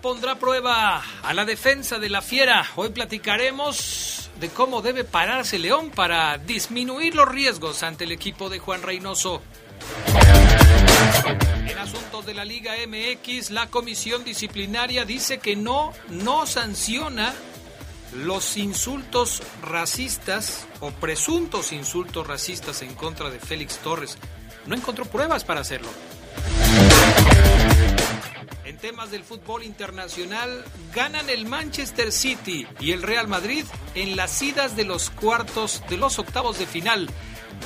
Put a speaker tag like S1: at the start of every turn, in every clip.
S1: Pondrá prueba a la defensa de la Fiera. Hoy platicaremos de cómo debe pararse León para disminuir los riesgos ante el equipo de Juan Reynoso. En asuntos de la Liga MX, la comisión disciplinaria dice que no, no sanciona los insultos racistas o presuntos insultos racistas en contra de Félix Torres. No encontró pruebas para hacerlo. En temas del fútbol internacional, ganan el Manchester City y el Real Madrid en las idas de los cuartos de los octavos de final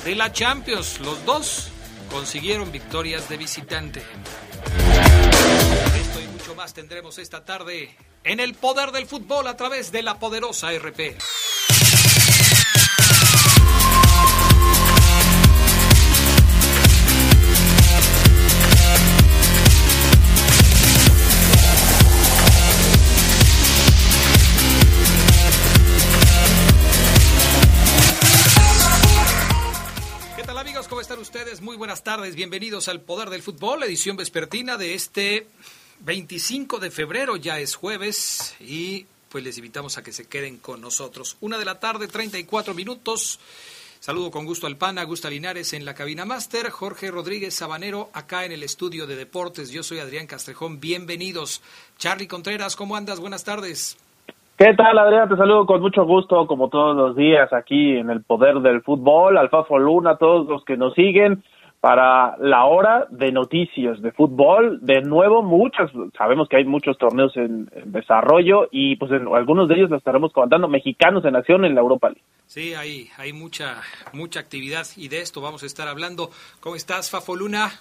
S1: de la Champions. Los dos consiguieron victorias de visitante. Esto y mucho más tendremos esta tarde en el poder del fútbol a través de la poderosa RP. ¿Cómo están ustedes? Muy buenas tardes, bienvenidos al Poder del Fútbol, edición vespertina de este 25 de febrero, ya es jueves y pues les invitamos a que se queden con nosotros. Una de la tarde, 34 minutos. Saludo con gusto al PAN, Augusta Linares en la cabina máster, Jorge Rodríguez Sabanero acá en el estudio de deportes. Yo soy Adrián Castrejón, bienvenidos. Charlie Contreras, ¿cómo andas? Buenas tardes.
S2: ¿Qué tal, Adrián? Te saludo con mucho gusto, como todos los días, aquí en el Poder del Fútbol, Alfafo Luna, todos los que nos siguen, para la hora de noticias de fútbol. De nuevo, muchas, sabemos que hay muchos torneos en, desarrollo y pues en, algunos de ellos los estaremos contando, mexicanos en acción en la Europa League.
S1: Sí, hay, hay mucha, mucha actividad y de esto vamos a estar hablando. ¿Cómo estás, Fafo Luna?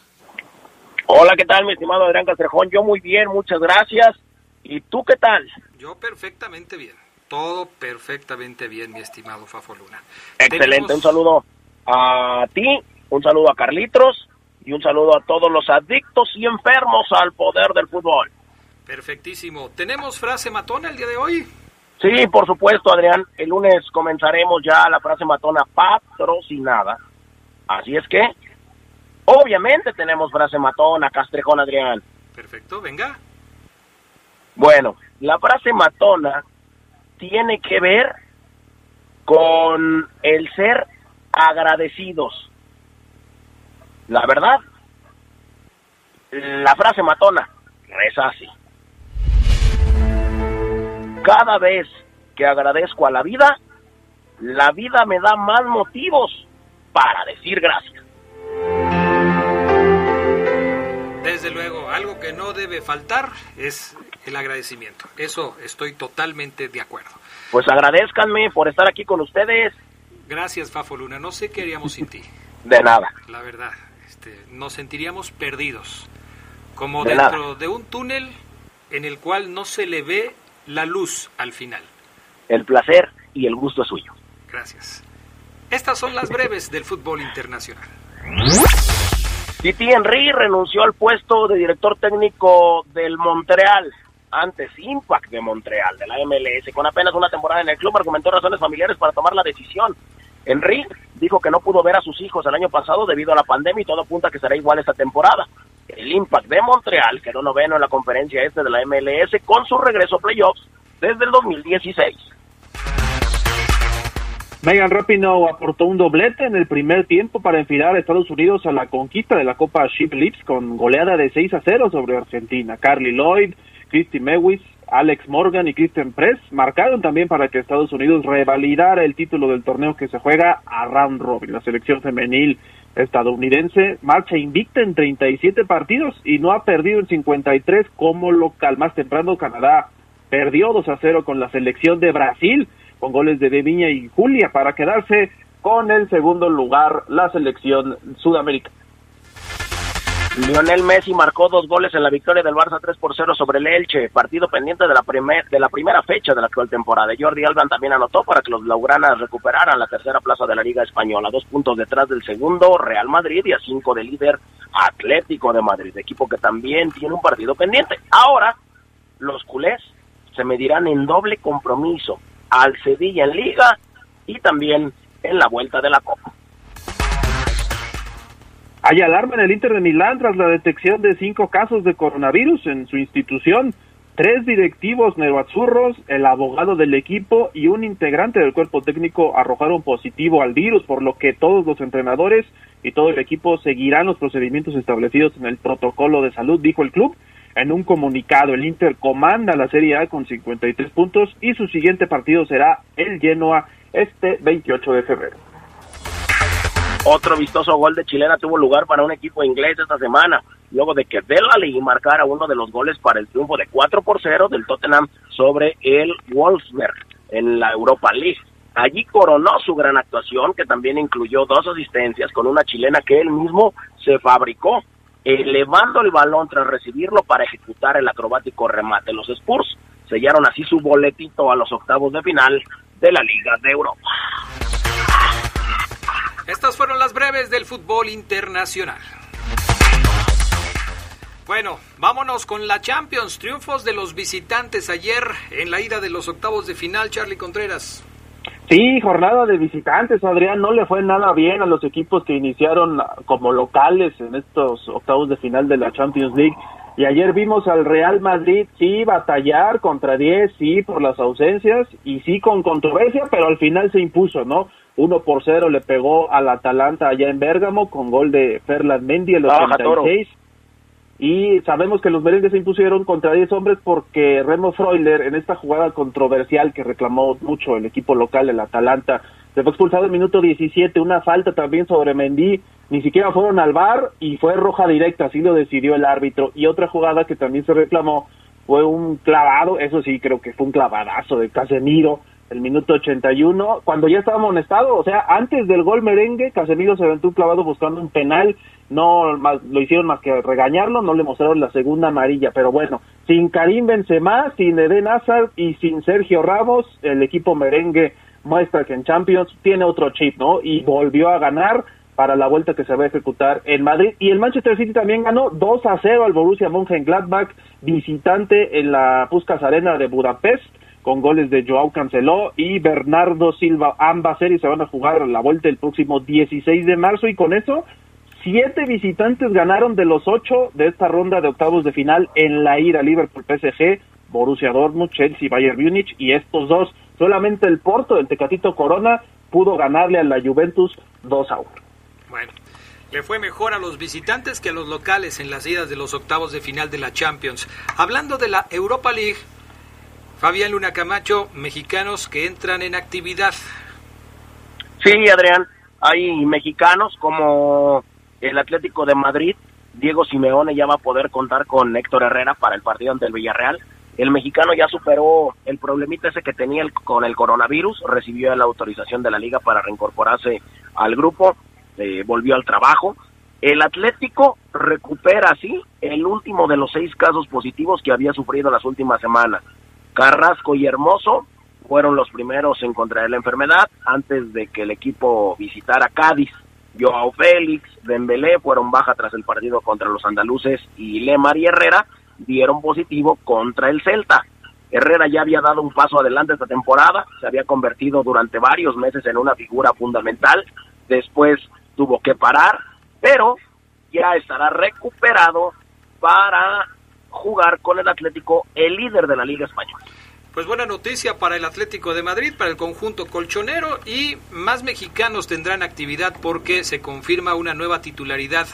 S3: Hola, ¿qué tal, mi estimado Adrián Castrejón? Yo muy bien, muchas gracias. ¿Y tú qué tal?
S1: Yo perfectamente bien. Todo perfectamente bien, mi estimado Fafo Luna.
S3: Excelente, un saludo a ti, un saludo a Carlitos y un saludo a todos los adictos y enfermos al poder del fútbol.
S1: Perfectísimo. ¿Tenemos frase matona el día de hoy?
S3: Sí, por supuesto, Adrián. El lunes comenzaremos ya la frase matona patrocinada. Así es que, obviamente tenemos frase matona, Castrejón, Adrián.
S1: Perfecto, venga.
S3: Bueno, la frase matona tiene que ver con el ser agradecidos. La verdad, la frase matona es así. Cada vez que agradezco a la vida, la vida me da más motivos para decir gracias.
S1: Desde luego, algo que no debe faltar es el agradecimiento. Eso estoy totalmente de acuerdo.
S3: Pues agradezcanme por estar aquí con ustedes.
S1: Gracias, Fafo Luna. No sé qué haríamos sin ti.
S3: De nada.
S1: La verdad, este, nos sentiríamos perdidos. Como dentro de un túnel en el cual no se le ve la luz al final.
S3: El placer y el gusto es suyo.
S1: Gracias. Estas son las breves del fútbol internacional.
S3: Titi Henry renunció al puesto de director técnico del Montreal antes Impact de Montreal, de la MLS. Con apenas una temporada en el club, argumentó razones familiares para tomar la decisión. Henry dijo que no pudo ver a sus hijos el año pasado debido a la pandemia y todo apunta que será igual esta temporada. El Impact de Montreal quedó noveno en la conferencia este de la MLS con su regreso a playoffs desde el 2016.
S2: Megan Rapinoe aportó un doblete en el primer tiempo para enfilar a Estados Unidos a la conquista de la Copa Ship Lips con goleada de 6 a 0 sobre Argentina. Carly Lloyd Christy Mewis, Alex Morgan y Kristen Press marcaron también para que Estados Unidos revalidara el título del torneo que se juega a round robin. La selección femenil estadounidense marcha invicta en 37 partidos y no ha perdido en 53 como local. Más temprano Canadá perdió 2 a 0 con la selección de Brasil con goles de De Viña y Julia para quedarse con el segundo lugar la selección sudamericana.
S3: Lionel Messi marcó dos goles en la victoria del Barça 3 por 0 sobre el Elche, partido pendiente de la, primer, de la primera fecha de la actual temporada. Jordi Alban también anotó para que los Blaugranas recuperaran la tercera plaza de la Liga Española, dos puntos detrás del segundo Real Madrid y a cinco del líder Atlético de Madrid, equipo que también tiene un partido pendiente. Ahora, los culés se medirán en doble compromiso al Sevilla en Liga y también en la vuelta de la Copa.
S2: Hay alarma en el Inter de Milán tras la detección de cinco casos de coronavirus en su institución. Tres directivos neoazurros, el abogado del equipo y un integrante del cuerpo técnico arrojaron positivo al virus, por lo que todos los entrenadores y todo el equipo seguirán los procedimientos establecidos en el protocolo de salud, dijo el club. En un comunicado, el Inter comanda la Serie A con 53 puntos y su siguiente partido será el Genoa este 28 de febrero.
S3: Otro vistoso gol de chilena tuvo lugar para un equipo inglés esta semana, luego de que Delali marcara uno de los goles para el triunfo de 4 por 0 del Tottenham sobre el Wolfsberg en la Europa League. Allí coronó su gran actuación, que también incluyó dos asistencias con una chilena que él mismo se fabricó, elevando el balón tras recibirlo para ejecutar el acrobático remate. Los Spurs sellaron así su boletito a los octavos de final de la Liga de Europa.
S1: Estas fueron las breves del fútbol internacional. Bueno, vámonos con la Champions. Triunfos de los visitantes ayer en la ida de los octavos de final, Charlie Contreras.
S2: Sí, jornada de visitantes, Adrián. No le fue nada bien a los equipos que iniciaron como locales en estos octavos de final de la Champions League. Y ayer vimos al Real Madrid, sí, batallar contra 10, sí, por las ausencias, y sí con controversia, pero al final se impuso, ¿no? 1 por 0 le pegó al Atalanta allá en Bérgamo con gol de Ferland Mendy el 86. Y sabemos que los merengues se impusieron contra 10 hombres porque Remo Freuler, en esta jugada controversial que reclamó mucho el equipo local, el Atalanta, se fue expulsado en el minuto 17, una falta también sobre Mendy, ni siquiera fueron al bar y fue roja directa, así lo decidió el árbitro. Y otra jugada que también se reclamó fue un clavado, eso sí creo que fue un clavadazo de Casemiro, el minuto 81, cuando ya estaba amonestado, o sea, antes del gol merengue, Casemiro se aventó clavado buscando un penal, no lo hicieron más que regañarlo, no le mostraron la segunda amarilla, pero bueno, sin Karim Benzema, sin Eden Hazard y sin Sergio Ramos, el equipo merengue muestra que en Champions tiene otro chip, ¿no? Y volvió a ganar para la vuelta que se va a ejecutar en Madrid. Y el Manchester City también ganó 2 a 0 al Borussia Mönchengladbach, visitante en la Puskas Arena de Budapest con goles de Joao Canceló y Bernardo Silva. Ambas series se van a jugar la vuelta el próximo 16 de marzo y con eso siete visitantes ganaron de los ocho de esta ronda de octavos de final en la ira Liverpool PSG, Borussia Dortmund, Chelsea, Bayern Múnich y estos dos. Solamente el Porto, el Tecatito Corona, pudo ganarle a la Juventus 2 a 1.
S1: Bueno, le fue mejor a los visitantes que a los locales en las idas de los octavos de final de la Champions. Hablando de la Europa League, Fabián Luna Camacho, mexicanos que entran en actividad.
S3: Sí, Adrián, hay mexicanos como el Atlético de Madrid, Diego Simeone ya va a poder contar con Héctor Herrera para el partido ante el Villarreal. El mexicano ya superó el problemita ese que tenía con el coronavirus, recibió la autorización de la liga para reincorporarse al grupo, eh, volvió al trabajo. El Atlético recupera así el último de los seis casos positivos que había sufrido las últimas semanas. Carrasco y Hermoso fueron los primeros en contraer la enfermedad antes de que el equipo visitara Cádiz. Joao Félix, Dembélé fueron baja tras el partido contra los andaluces y Lemar y Herrera dieron positivo contra el Celta. Herrera ya había dado un paso adelante esta temporada, se había convertido durante varios meses en una figura fundamental, después tuvo que parar, pero ya estará recuperado para jugar con el Atlético, el líder de la Liga Española.
S1: Pues buena noticia para el Atlético de Madrid, para el conjunto colchonero y más mexicanos tendrán actividad porque se confirma una nueva titularidad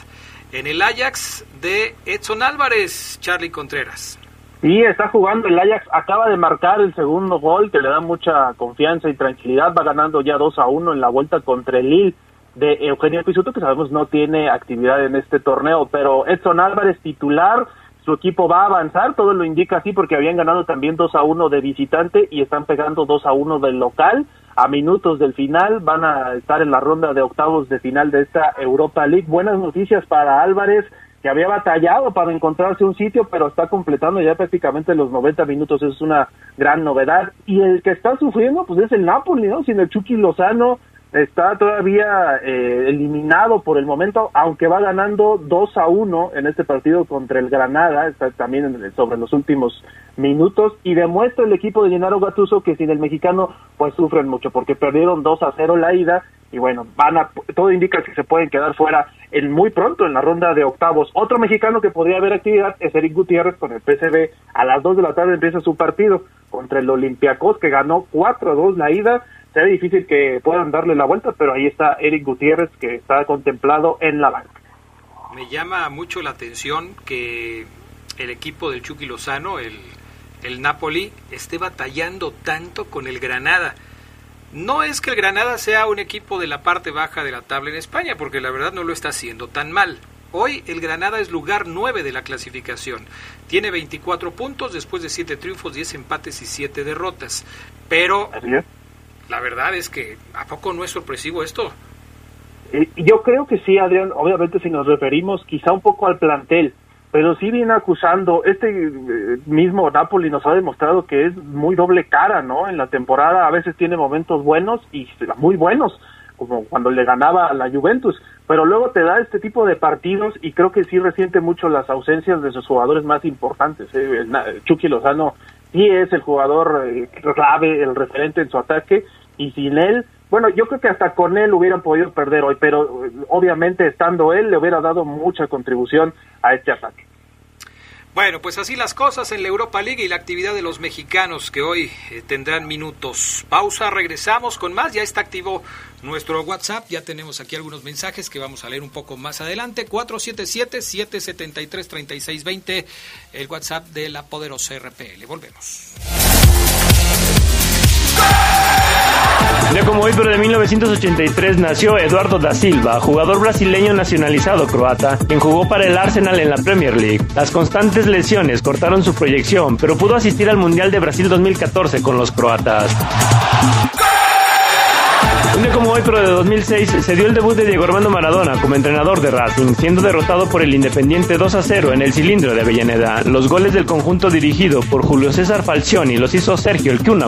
S1: en el Ajax de Edson Álvarez, Charlie Contreras.
S2: Y está jugando el Ajax, acaba de marcar el segundo gol que le da mucha confianza y tranquilidad, va ganando ya 2 a 1 en la vuelta contra el Lille de Eugenio Pisuto, que sabemos no tiene actividad en este torneo, pero Edson Álvarez titular, su equipo va a avanzar, todo lo indica así porque habían ganado también 2 a 1 de visitante y están pegando 2 a 1 del local. A minutos del final van a estar en la ronda de octavos de final de esta Europa League. Buenas noticias para Álvarez, que había batallado para encontrarse un sitio, pero está completando ya prácticamente los 90 minutos, es una gran novedad. Y el que está sufriendo, pues es el Napoli, ¿no? Sin el Chucky Lozano, está todavía eh, eliminado por el momento, aunque va ganando 2 a 1 en este partido contra el Granada, está también sobre los últimos minutos, y demuestra el equipo de Gennaro Gattuso que sin el mexicano pues sufren mucho, porque perdieron 2 a 0 la ida, y bueno, van a, todo indica que se pueden quedar fuera en muy pronto en la ronda de octavos. Otro mexicano que podría haber actividad es Eric Gutiérrez con el PCB, a las 2 de la tarde empieza su partido contra el Olympiacos que ganó 4 a 2 la ida, será difícil que puedan darle la vuelta, pero ahí está Eric Gutiérrez que está contemplado en la banca.
S1: Me llama mucho la atención que el equipo del Chucky Lozano, el, el Napoli, esté batallando tanto con el Granada. No es que el Granada sea un equipo de la parte baja de la tabla en España, porque la verdad no lo está haciendo tan mal. Hoy el Granada es lugar 9 de la clasificación. Tiene 24 puntos después de 7 triunfos, 10 empates y 7 derrotas. Pero la verdad es que, ¿a poco no es sorpresivo esto?
S2: Eh, yo creo que sí, Adrián. Obviamente, si nos referimos quizá un poco al plantel, pero sí viene acusando. Este eh, mismo Napoli nos ha demostrado que es muy doble cara, ¿no? En la temporada a veces tiene momentos buenos y muy buenos, como cuando le ganaba a la Juventus, pero luego te da este tipo de partidos y creo que sí resiente mucho las ausencias de sus jugadores más importantes. ¿eh? Chucky Lozano sí es el jugador clave, el referente en su ataque y sin él, bueno, yo creo que hasta con él hubieran podido perder hoy, pero eh, obviamente estando él le hubiera dado mucha contribución a este ataque.
S1: Bueno, pues así las cosas en la Europa League y la actividad de los mexicanos que hoy eh, tendrán minutos. Pausa, regresamos con más. Ya está activo nuestro WhatsApp. Ya tenemos aquí algunos mensajes que vamos a leer un poco más adelante. 477-773-3620, el WhatsApp de la poderosa RPL. Volvemos.
S4: Ya como hoy, pero de 1983 nació Eduardo da Silva, jugador brasileño nacionalizado croata, quien jugó para el Arsenal en la Premier League. Las constantes lesiones cortaron su proyección, pero pudo asistir al Mundial de Brasil 2014 con los croatas. Un día como hoy, pero de 2006, se dio el debut de Diego Armando Maradona como entrenador de Racing, siendo derrotado por el Independiente 2 a 0 en el cilindro de Avellaneda. Los goles del conjunto dirigido por Julio César Falcioni los hizo Sergio El Kun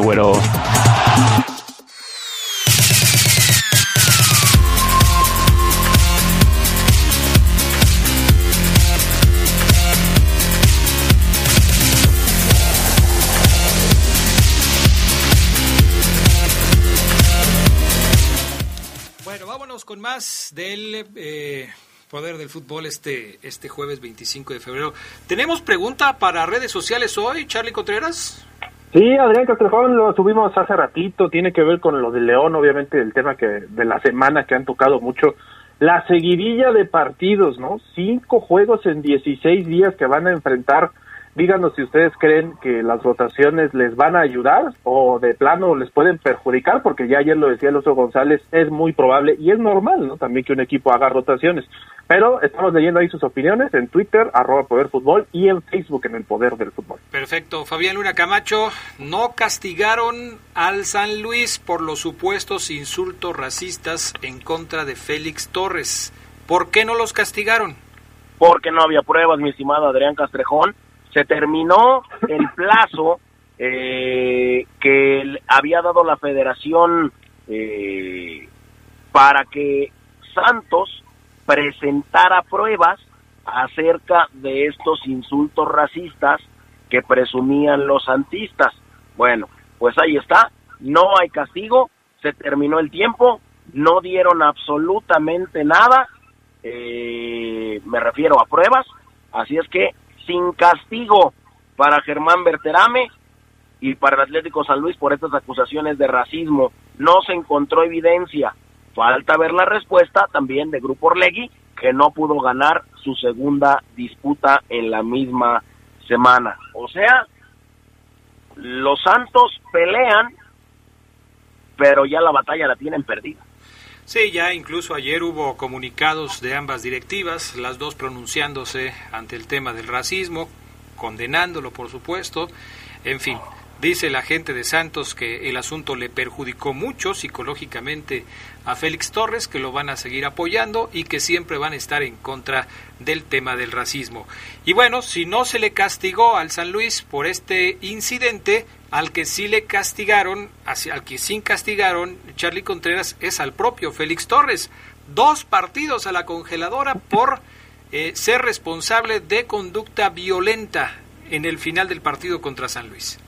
S1: más del eh, poder del fútbol este, este jueves 25 de febrero. ¿Tenemos pregunta para redes sociales hoy, Charlie Contreras?
S2: Sí, Adrián Castrejón lo subimos hace ratito, tiene que ver con lo de León, obviamente el tema que de la semana que han tocado mucho, la seguidilla de partidos, ¿no? Cinco juegos en 16 días que van a enfrentar Díganos si ustedes creen que las rotaciones les van a ayudar o de plano les pueden perjudicar, porque ya ayer lo decía el otro González, es muy probable y es normal, ¿no? También que un equipo haga rotaciones. Pero estamos leyendo ahí sus opiniones en Twitter, arroba Poder Fútbol, y en Facebook en el Poder del Fútbol.
S1: Perfecto. Fabián Luna Camacho, no castigaron al San Luis por los supuestos insultos racistas en contra de Félix Torres. ¿Por qué no los castigaron?
S3: Porque no había pruebas, mi estimado Adrián Castrejón se terminó el plazo eh, que había dado la federación eh, para que Santos presentara pruebas acerca de estos insultos racistas que presumían los santistas. Bueno, pues ahí está, no hay castigo, se terminó el tiempo, no dieron absolutamente nada, eh, me refiero a pruebas, así es que sin castigo para Germán Berterame y para el Atlético San Luis por estas acusaciones de racismo. No se encontró evidencia. Falta ver la respuesta también de Grupo Orlegui, que no pudo ganar su segunda disputa en la misma semana. O sea, los Santos pelean, pero ya la batalla la tienen perdida.
S1: Sí, ya incluso ayer hubo comunicados de ambas directivas, las dos pronunciándose ante el tema del racismo, condenándolo por supuesto, en fin. Dice la gente de Santos que el asunto le perjudicó mucho psicológicamente a Félix Torres, que lo van a seguir apoyando y que siempre van a estar en contra del tema del racismo. Y bueno, si no se le castigó al San Luis por este incidente, al que sí le castigaron, al que sí castigaron Charlie Contreras es al propio Félix Torres. Dos partidos a la congeladora por eh, ser responsable de conducta violenta en el final del partido contra San Luis.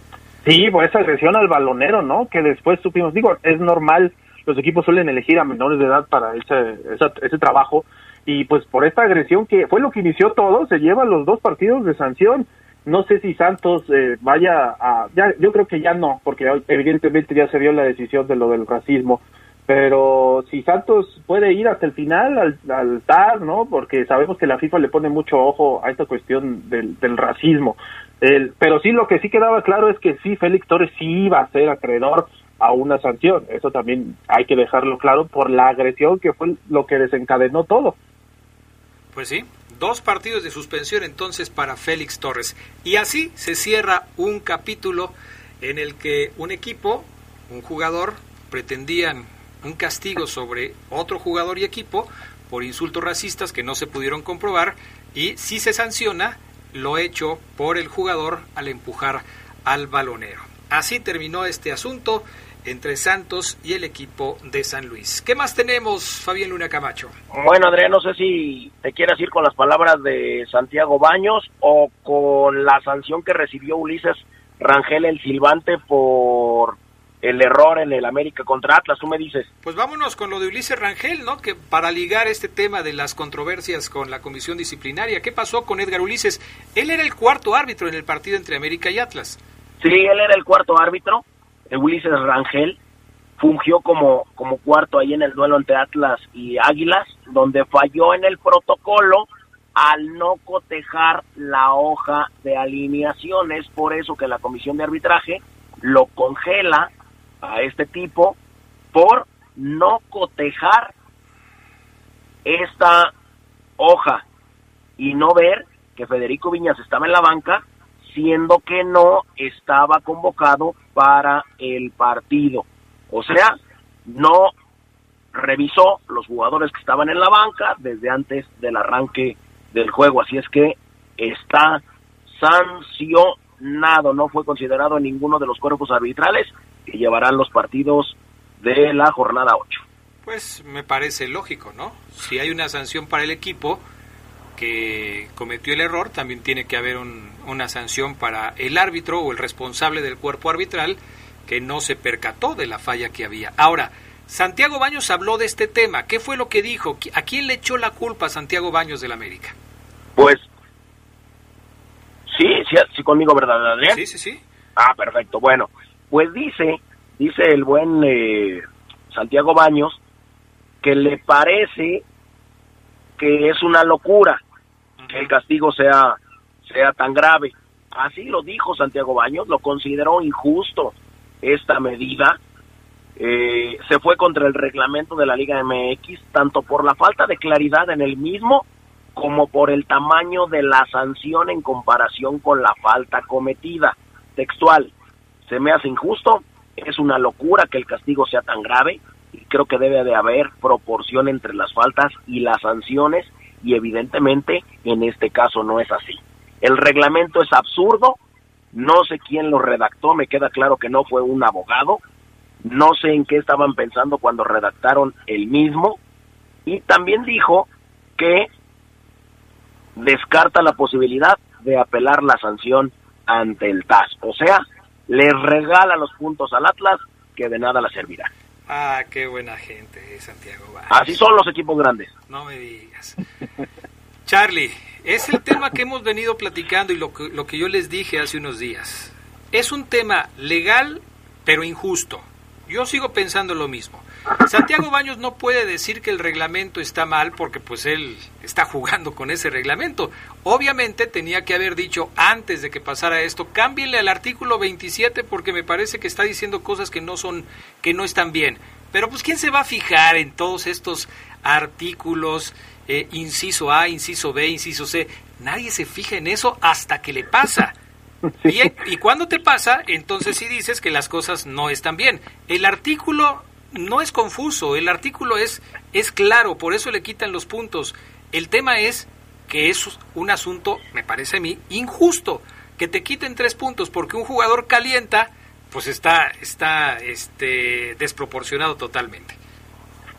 S2: Sí, por esa agresión al balonero, ¿no? Que después supimos, digo, es normal, los equipos suelen elegir a menores de edad para ese, ese trabajo, y pues por esta agresión que fue lo que inició todo, se llevan los dos partidos de sanción. No sé si Santos eh, vaya a, ya, yo creo que ya no, porque evidentemente ya se vio la decisión de lo del racismo, pero si Santos puede ir hasta el final al, al ¿no? Porque sabemos que la FIFA le pone mucho ojo a esta cuestión del, del racismo. El, pero sí, lo que sí quedaba claro es que sí, Félix Torres sí iba a ser acreedor a una sanción. Eso también hay que dejarlo claro por la agresión que fue lo que desencadenó todo.
S1: Pues sí, dos partidos de suspensión entonces para Félix Torres. Y así se cierra un capítulo en el que un equipo, un jugador, pretendían un castigo sobre otro jugador y equipo por insultos racistas que no se pudieron comprobar y si se sanciona lo hecho por el jugador al empujar al balonero. Así terminó este asunto entre Santos y el equipo de San Luis. ¿Qué más tenemos, Fabián Luna Camacho?
S3: Bueno, Adrián, no sé si te quieres ir con las palabras de Santiago Baños o con la sanción que recibió Ulises Rangel el Silvante por el error en el América contra Atlas, tú me dices.
S1: Pues vámonos con lo de Ulises Rangel, ¿no? Que para ligar este tema de las controversias con la comisión disciplinaria, ¿qué pasó con Edgar Ulises? Él era el cuarto árbitro en el partido entre América y Atlas.
S3: Sí, él era el cuarto árbitro. Ulises Rangel fungió como, como cuarto ahí en el duelo entre Atlas y Águilas, donde falló en el protocolo al no cotejar la hoja de alineaciones, por eso que la comisión de arbitraje lo congela a este tipo por no cotejar esta hoja y no ver que Federico Viñas estaba en la banca, siendo que no estaba convocado para el partido. O sea, no revisó los jugadores que estaban en la banca desde antes del arranque del juego. Así es que está sancionado, no fue considerado en ninguno de los cuerpos arbitrales que llevarán los partidos de la jornada 8.
S1: Pues me parece lógico, ¿no? Si hay una sanción para el equipo que cometió el error, también tiene que haber una sanción para el árbitro o el responsable del cuerpo arbitral que no se percató de la falla que había. Ahora, Santiago Baños habló de este tema. ¿Qué fue lo que dijo? ¿A quién le echó la culpa a Santiago Baños del América?
S3: Pues, sí, sí, sí conmigo, ¿verdad, Adrián?
S1: Sí, sí, sí.
S3: Ah, perfecto. Bueno, pues dice, dice el buen eh, Santiago Baños, que le parece que es una locura que el castigo sea, sea tan grave. Así lo dijo Santiago Baños, lo consideró injusto esta medida. Eh, se fue contra el reglamento de la Liga MX, tanto por la falta de claridad en el mismo como por el tamaño de la sanción en comparación con la falta cometida. Textual, se me hace injusto, es una locura que el castigo sea tan grave creo que debe de haber proporción entre las faltas y las sanciones y evidentemente en este caso no es así. El reglamento es absurdo, no sé quién lo redactó, me queda claro que no fue un abogado, no sé en qué estaban pensando cuando redactaron el mismo y también dijo que descarta la posibilidad de apelar la sanción ante el TAS. O sea, le regala los puntos al Atlas, que de nada la servirá.
S1: Ah, qué buena gente, Santiago.
S3: Así son los equipos grandes.
S1: No me digas. Charlie, es el tema que hemos venido platicando y lo que, lo que yo les dije hace unos días. Es un tema legal, pero injusto. Yo sigo pensando lo mismo. Santiago Baños no puede decir que el reglamento está mal porque pues él está jugando con ese reglamento. Obviamente tenía que haber dicho antes de que pasara esto, cámbienle al artículo 27 porque me parece que está diciendo cosas que no son que no están bien. Pero pues quién se va a fijar en todos estos artículos eh, inciso A, inciso B, inciso C. nadie se fija en eso hasta que le pasa. Y, y cuando te pasa, entonces sí dices que las cosas no están bien. El artículo no es confuso, el artículo es, es claro, por eso le quitan los puntos. El tema es que es un asunto, me parece a mí, injusto, que te quiten tres puntos porque un jugador calienta, pues está, está este, desproporcionado totalmente.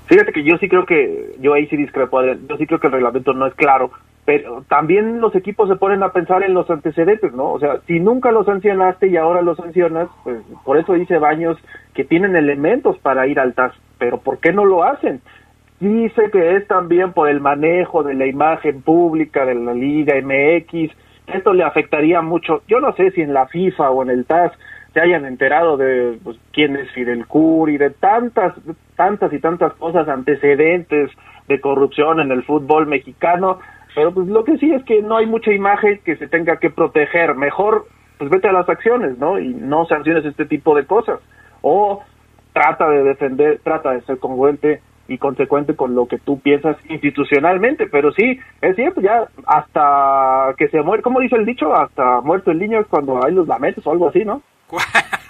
S2: Fíjate que yo sí creo que, yo ahí sí discrepo, yo sí creo que el reglamento no es claro, pero también los equipos se ponen a pensar en los antecedentes, ¿no? O sea, si nunca los sancionaste y ahora los sancionas, pues por eso dice Baños que tienen elementos para ir al TAS, pero ¿por qué no lo hacen? Dice que es también por el manejo de la imagen pública de la Liga MX, esto le afectaría mucho, yo no sé si en la FIFA o en el TAS se hayan enterado de pues, quién es Fidel Curi, de tantas, tantas y tantas cosas, antecedentes de corrupción en el fútbol mexicano, pero pues lo que sí es que no hay mucha imagen que se tenga que proteger, mejor pues vete a las acciones, ¿no? Y no sanciones este tipo de cosas, o trata de defender, trata de ser congruente y consecuente con lo que tú piensas institucionalmente, pero sí, es cierto, ya hasta que se muere, ¿cómo dice el dicho? Hasta muerto el niño es cuando hay los lamentos o algo así, ¿no?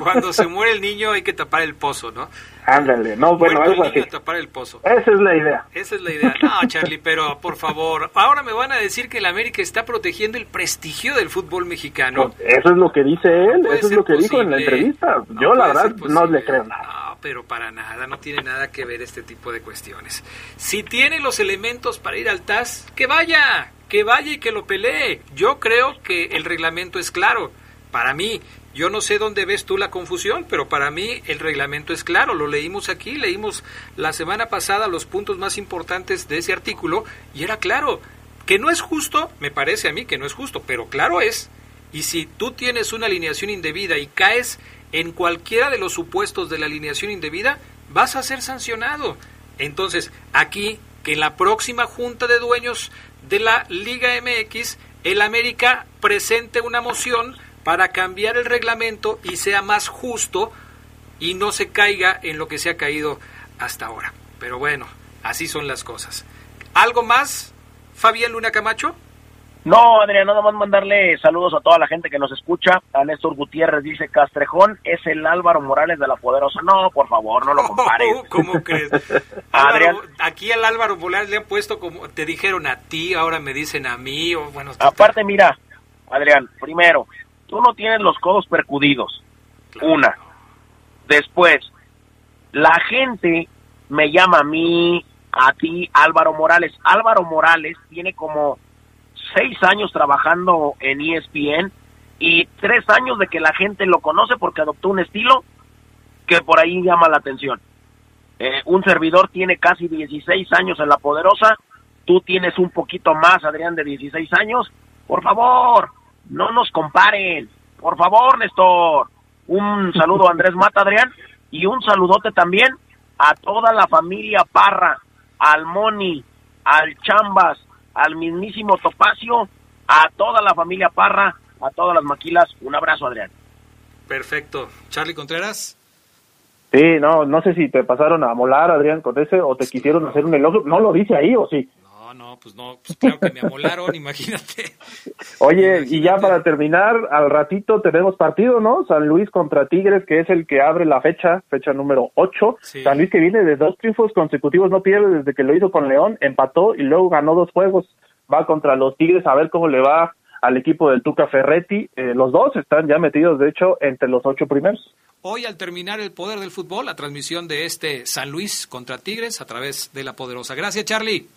S1: Cuando se muere el niño hay que tapar el pozo, ¿no?
S2: Ándale, no, bueno, algo
S1: así. tapar el pozo.
S2: Esa es la idea.
S1: Esa es la idea. No, Charlie, pero por favor, ahora me van a decir que el América está protegiendo el prestigio del fútbol mexicano.
S2: Pues eso es lo que dice él, eso es lo que dijo en la entrevista. Yo la verdad no le creo nada.
S1: No, pero para nada, no tiene nada que ver este tipo de cuestiones. Si tiene los elementos para ir al TAS, que vaya, que vaya y que lo pelee. Yo creo que el reglamento es claro. Para mí, yo no sé dónde ves tú la confusión, pero para mí el reglamento es claro. Lo leímos aquí, leímos la semana pasada los puntos más importantes de ese artículo y era claro. Que no es justo, me parece a mí que no es justo, pero claro es. Y si tú tienes una alineación indebida y caes en cualquiera de los supuestos de la alineación indebida, vas a ser sancionado. Entonces, aquí, que en la próxima junta de dueños de la Liga MX, el América presente una moción para cambiar el reglamento y sea más justo y no se caiga en lo que se ha caído hasta ahora. Pero bueno, así son las cosas. ¿Algo más, Fabián Luna Camacho?
S3: No, Adrián, nada más mandarle saludos a toda la gente que nos escucha. A Néstor Gutiérrez dice Castrejón es el Álvaro Morales de la Poderosa. No, por favor, no lo compares.
S1: ¿Cómo crees? Adrián, aquí al Álvaro Morales le han puesto como te dijeron a ti, ahora me dicen a mí. O, bueno,
S3: Aparte, mira, Adrián, primero, tú no tienes los codos percudidos. Una. Después, la gente me llama a mí, a ti, Álvaro Morales. Álvaro Morales tiene como seis años trabajando en ESPN y tres años de que la gente lo conoce porque adoptó un estilo que por ahí llama la atención. Eh, un servidor tiene casi 16 años en La Poderosa, tú tienes un poquito más, Adrián, de 16 años. Por favor, no nos comparen. Por favor, Néstor. Un saludo a Andrés Mata, Adrián, y un saludote también a toda la familia Parra, al Moni, al Chambas, al mismísimo Topacio, a toda la familia Parra, a todas las maquilas. Un abrazo, Adrián.
S1: Perfecto. Charlie Contreras.
S2: Sí, no, no sé si te pasaron a molar, Adrián, con ese, o te quisieron hacer un elogio. No lo dice ahí, ¿o sí?
S1: No, pues no, pues creo que me amolaron, imagínate.
S2: Oye, y ya para terminar, al ratito tenemos partido, ¿no? San Luis contra Tigres, que es el que abre la fecha, fecha número 8. San Luis que viene de dos triunfos consecutivos, no pierde desde que lo hizo con León, empató y luego ganó dos juegos. Va contra los Tigres a ver cómo le va al equipo del Tuca Ferretti. Eh, los dos están ya metidos, de hecho, entre los ocho primeros.
S1: Hoy, al terminar el poder del fútbol, la transmisión de este San Luis contra Tigres a través de la Poderosa. Gracias, Charlie.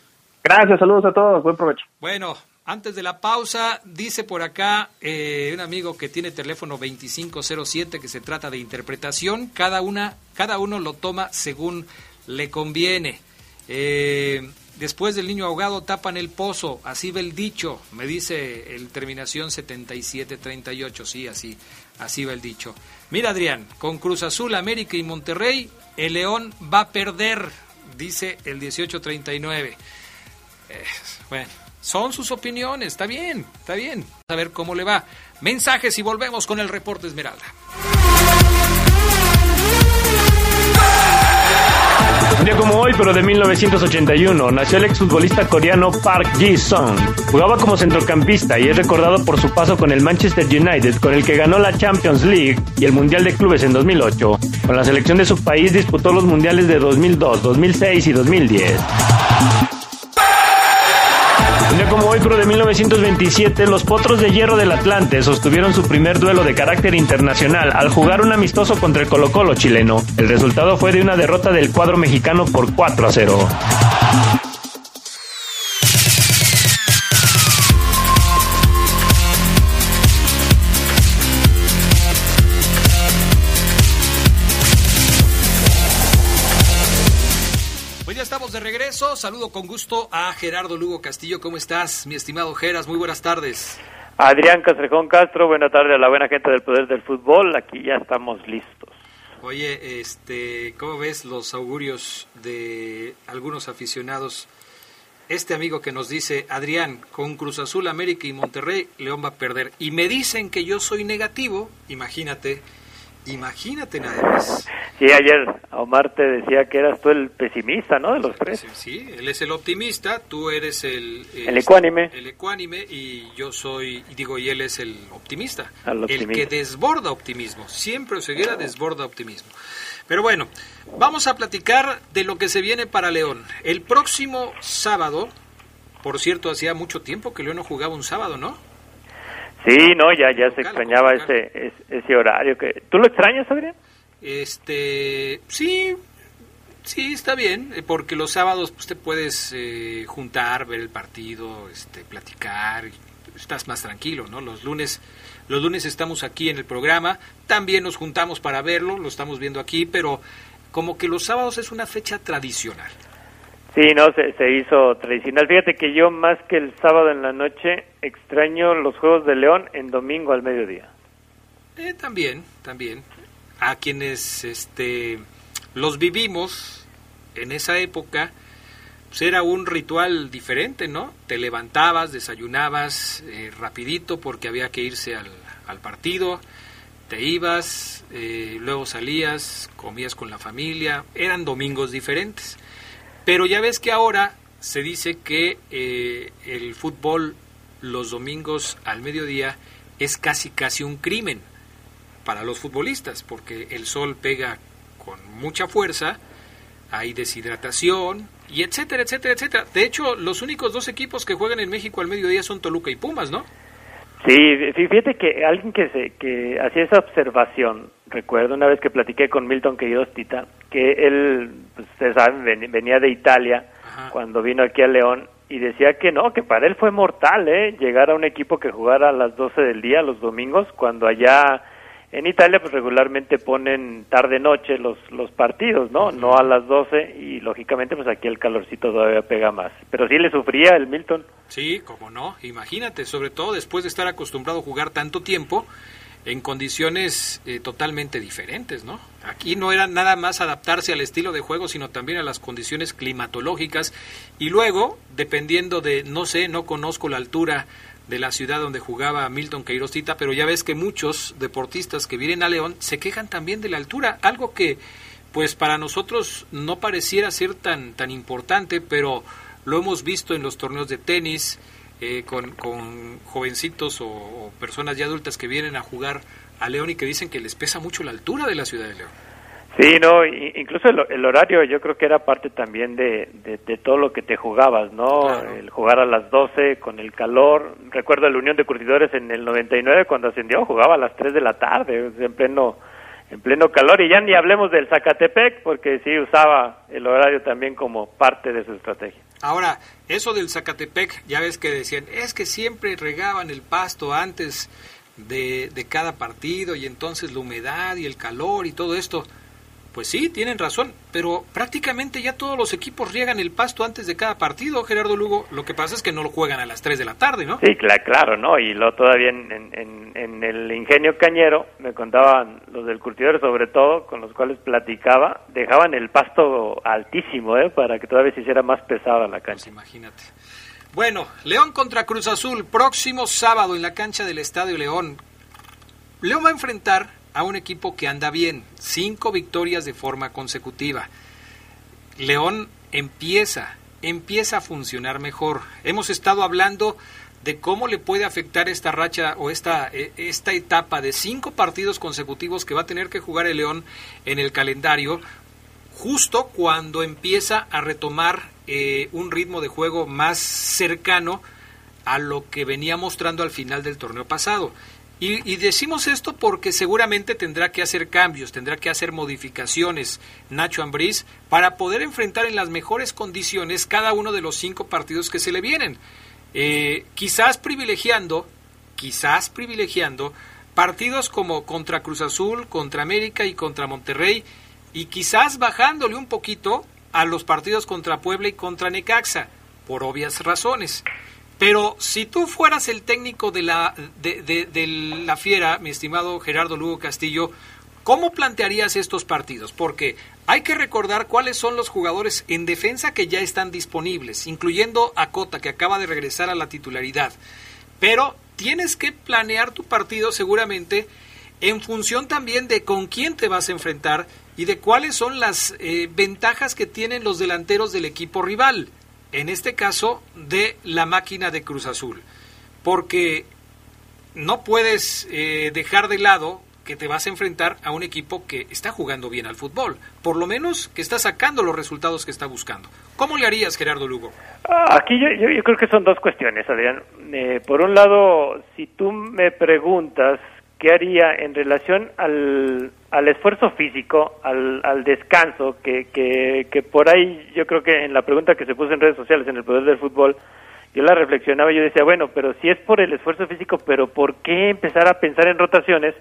S2: Gracias, saludos a todos, buen provecho.
S1: Bueno, antes de la pausa, dice por acá eh, un amigo que tiene teléfono 2507 que se trata de interpretación, cada, una, cada uno lo toma según le conviene. Eh, después del niño ahogado tapan el pozo, así va el dicho, me dice el terminación 7738, sí, así, así va el dicho. Mira Adrián, con Cruz Azul, América y Monterrey, el León va a perder, dice el 1839. Bueno, son sus opiniones, está bien, está bien. A ver cómo le va. Mensajes y volvemos con el reporte Esmeralda.
S4: Un día como hoy, pero de 1981, nació el exfutbolista coreano Park Ji-sung. Jugaba como centrocampista y es recordado por su paso con el Manchester United, con el que ganó la Champions League y el Mundial de Clubes en 2008. Con la selección de su país disputó los mundiales de 2002, 2006 y 2010. Un como hoy, pero de 1927, los Potros de Hierro del Atlante sostuvieron su primer duelo de carácter internacional al jugar un amistoso contra el Colo Colo chileno. El resultado fue de una derrota del cuadro mexicano por 4 a 0.
S1: Saludo con gusto a Gerardo Lugo Castillo. ¿Cómo estás, mi estimado Geras? Muy buenas tardes.
S5: Adrián Castrejón Castro, buena tarde a la buena gente del Poder del Fútbol. Aquí ya estamos listos.
S1: Oye, este, ¿cómo ves los augurios de algunos aficionados? Este amigo que nos dice, Adrián, con Cruz Azul, América y Monterrey, León va a perder. Y me dicen que yo soy negativo, imagínate, imagínate nada más.
S5: Sí, ayer Omar te decía que eras tú el pesimista, ¿no? De los tres.
S1: Sí, él es el optimista, tú eres el...
S5: El ecuánime.
S1: El ecuánime y yo soy, digo, y él es el optimista.
S5: Al
S1: El
S5: optimista.
S1: que desborda optimismo. Siempre Oseguera desborda optimismo. Pero bueno, vamos a platicar de lo que se viene para León. El próximo sábado, por cierto, hacía mucho tiempo que León no jugaba un sábado, ¿no?
S5: Sí, no, ya, ya se extrañaba ese, ese, ese horario. que ¿Tú lo extrañas, Adrián?
S1: Este, sí, sí, está bien, eh, porque los sábados pues, te puedes eh, juntar, ver el partido, este, platicar, estás más tranquilo, ¿no? Los lunes, los lunes estamos aquí en el programa, también nos juntamos para verlo, lo estamos viendo aquí, pero como que los sábados es una fecha tradicional.
S5: Sí, no, se, se hizo tradicional. Fíjate que yo más que el sábado en la noche extraño los Juegos de León en domingo al mediodía.
S1: Eh, también, también. A quienes este, los vivimos en esa época, pues era un ritual diferente, ¿no? Te levantabas, desayunabas eh, rapidito porque había que irse al, al partido, te ibas, eh, luego salías, comías con la familia, eran domingos diferentes. Pero ya ves que ahora se dice que eh, el fútbol los domingos al mediodía es casi casi un crimen para los futbolistas, porque el sol pega con mucha fuerza, hay deshidratación, y etcétera, etcétera, etcétera. De hecho, los únicos dos equipos que juegan en México al mediodía son Toluca y Pumas, ¿no?
S5: Sí, fí- fíjate que alguien que se que hacía esa observación, recuerdo una vez que platiqué con Milton Queridostita, que él, pues, ustedes saben, ven- venía de Italia
S1: Ajá.
S5: cuando vino aquí a León y decía que no, que para él fue mortal, ¿eh? Llegar a un equipo que jugara a las 12 del día los domingos, cuando allá en Italia pues regularmente ponen tarde-noche los, los partidos, ¿no? No a las 12 y lógicamente pues aquí el calorcito todavía pega más. Pero sí le sufría el Milton.
S1: Sí, cómo no, imagínate, sobre todo después de estar acostumbrado a jugar tanto tiempo en condiciones eh, totalmente diferentes, ¿no? Aquí no era nada más adaptarse al estilo de juego, sino también a las condiciones climatológicas y luego, dependiendo de, no sé, no conozco la altura de la ciudad donde jugaba Milton Queirostita, pero ya ves que muchos deportistas que vienen a León se quejan también de la altura, algo que pues para nosotros no pareciera ser tan tan importante, pero lo hemos visto en los torneos de tenis eh, con, con jovencitos o, o personas ya adultas que vienen a jugar a León y que dicen que les pesa mucho la altura de la ciudad de León.
S5: Sí, no, incluso el, el horario yo creo que era parte también de, de, de todo lo que te jugabas, ¿no?
S1: Claro.
S5: El jugar a las 12 con el calor. Recuerdo la Unión de Curtidores en el 99 cuando ascendió, jugaba a las 3 de la tarde, en pleno en pleno calor y ya ni hablemos del Zacatepec porque sí usaba el horario también como parte de su estrategia.
S1: Ahora, eso del Zacatepec, ya ves que decían, es que siempre regaban el pasto antes de, de cada partido y entonces la humedad y el calor y todo esto. Pues sí, tienen razón, pero prácticamente ya todos los equipos riegan el pasto antes de cada partido, Gerardo Lugo. Lo que pasa es que no lo juegan a las 3 de la tarde, ¿no?
S5: Sí, cla- claro, ¿no? Y lo todavía en, en, en- en el ingenio cañero, me contaban los del curtidor sobre todo, con los cuales platicaba, dejaban el pasto altísimo, ¿eh? Para que todavía se hiciera más pesada la
S1: Pues
S5: cancha.
S1: imagínate. Bueno, León contra Cruz Azul, próximo sábado en la cancha del Estadio León. León va a enfrentar a un equipo que anda bien, cinco victorias de forma consecutiva. León empieza, empieza a funcionar mejor. Hemos estado hablando de cómo le puede afectar esta racha o esta, e, esta etapa de cinco partidos consecutivos que va a tener que jugar el León en el calendario, justo cuando empieza a retomar eh, un ritmo de juego más cercano a lo que venía mostrando al final del torneo pasado. Y, decimos esto porque seguramente tendrá que hacer cambios, tendrá que hacer modificaciones Nacho Ambriz para poder enfrentar en las mejores condiciones cada uno de los cinco partidos que se le vienen. Eh, quizás privilegiando, quizás privilegiando partidos como contra Cruz Azul, contra América y contra Monterrey, y quizás bajándole un poquito a los partidos contra Puebla y contra Necaxa, por obvias razones. Pero si tú fueras el técnico de la, de, la Fiera, mi estimado Gerardo Lugo Castillo, ¿cómo plantearías estos partidos? Porque hay que recordar cuáles son los jugadores en defensa que ya están disponibles, incluyendo a Cota, que acaba de regresar a la titularidad. Pero tienes que planear tu partido seguramente en función también de con quién te vas a enfrentar y de cuáles son las eh, ventajas que tienen los delanteros del equipo rival en este caso de la máquina de Cruz Azul, porque no puedes eh, dejar de lado que te vas a enfrentar a un equipo que está jugando bien al fútbol, por lo menos que está sacando los resultados que está buscando. ¿Cómo le harías, Gerardo Lugo?
S5: Ah, aquí yo, yo, creo que son dos cuestiones, Adrián. Eh, por un lado, si tú me preguntas qué haría en relación al, al esfuerzo físico, al, al descanso, que, que, que, por ahí yo creo que en la pregunta que se puso en redes sociales, en el poder del fútbol, yo la reflexionaba y yo decía, bueno, pero si es por el esfuerzo físico, pero ¿por qué empezar a pensar en rotaciones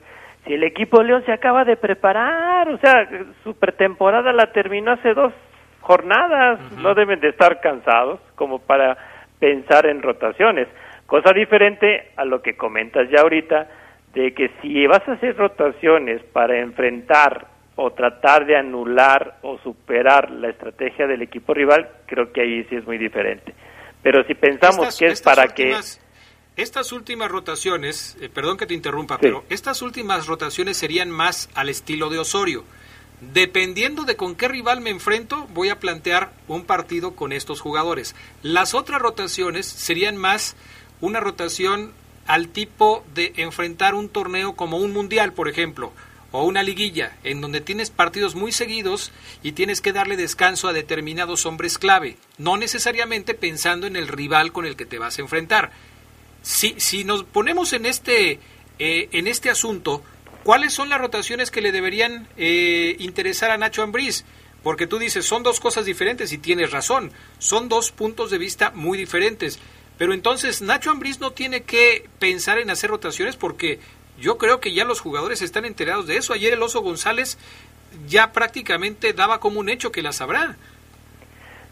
S5: si el equipo León se acaba de preparar? O sea, su pretemporada la terminó hace dos jornadas, no deben de estar cansados como para pensar en rotaciones. Cosa diferente a lo que comentas ya ahorita, de que si vas a hacer rotaciones para enfrentar o tratar de anular o superar la estrategia del equipo rival, creo que ahí sí es muy diferente. Pero si pensamos que es para que...
S1: Estas últimas rotaciones, eh, perdón que te interrumpa, pero estas últimas rotaciones serían más al estilo de Osorio. Dependiendo de con qué rival me enfrento, voy a plantear un partido con estos jugadores. Las otras rotaciones serían más una rotación al tipo de enfrentar un torneo como un mundial, por ejemplo, o una liguilla, en donde tienes partidos muy seguidos y tienes que darle descanso a determinados hombres clave, no necesariamente pensando en el rival con el que te vas a enfrentar. Si, si nos ponemos en este, eh, en este asunto, ¿cuáles son las rotaciones que le deberían eh, interesar a Nacho Ambriz? Porque tú dices, son dos cosas diferentes y tienes razón, son dos puntos de vista muy diferentes. Pero entonces Nacho Ambriz no tiene que pensar en hacer rotaciones porque yo creo que ya los jugadores están enterados de eso. Ayer el Oso González ya prácticamente daba como un hecho que las habrá.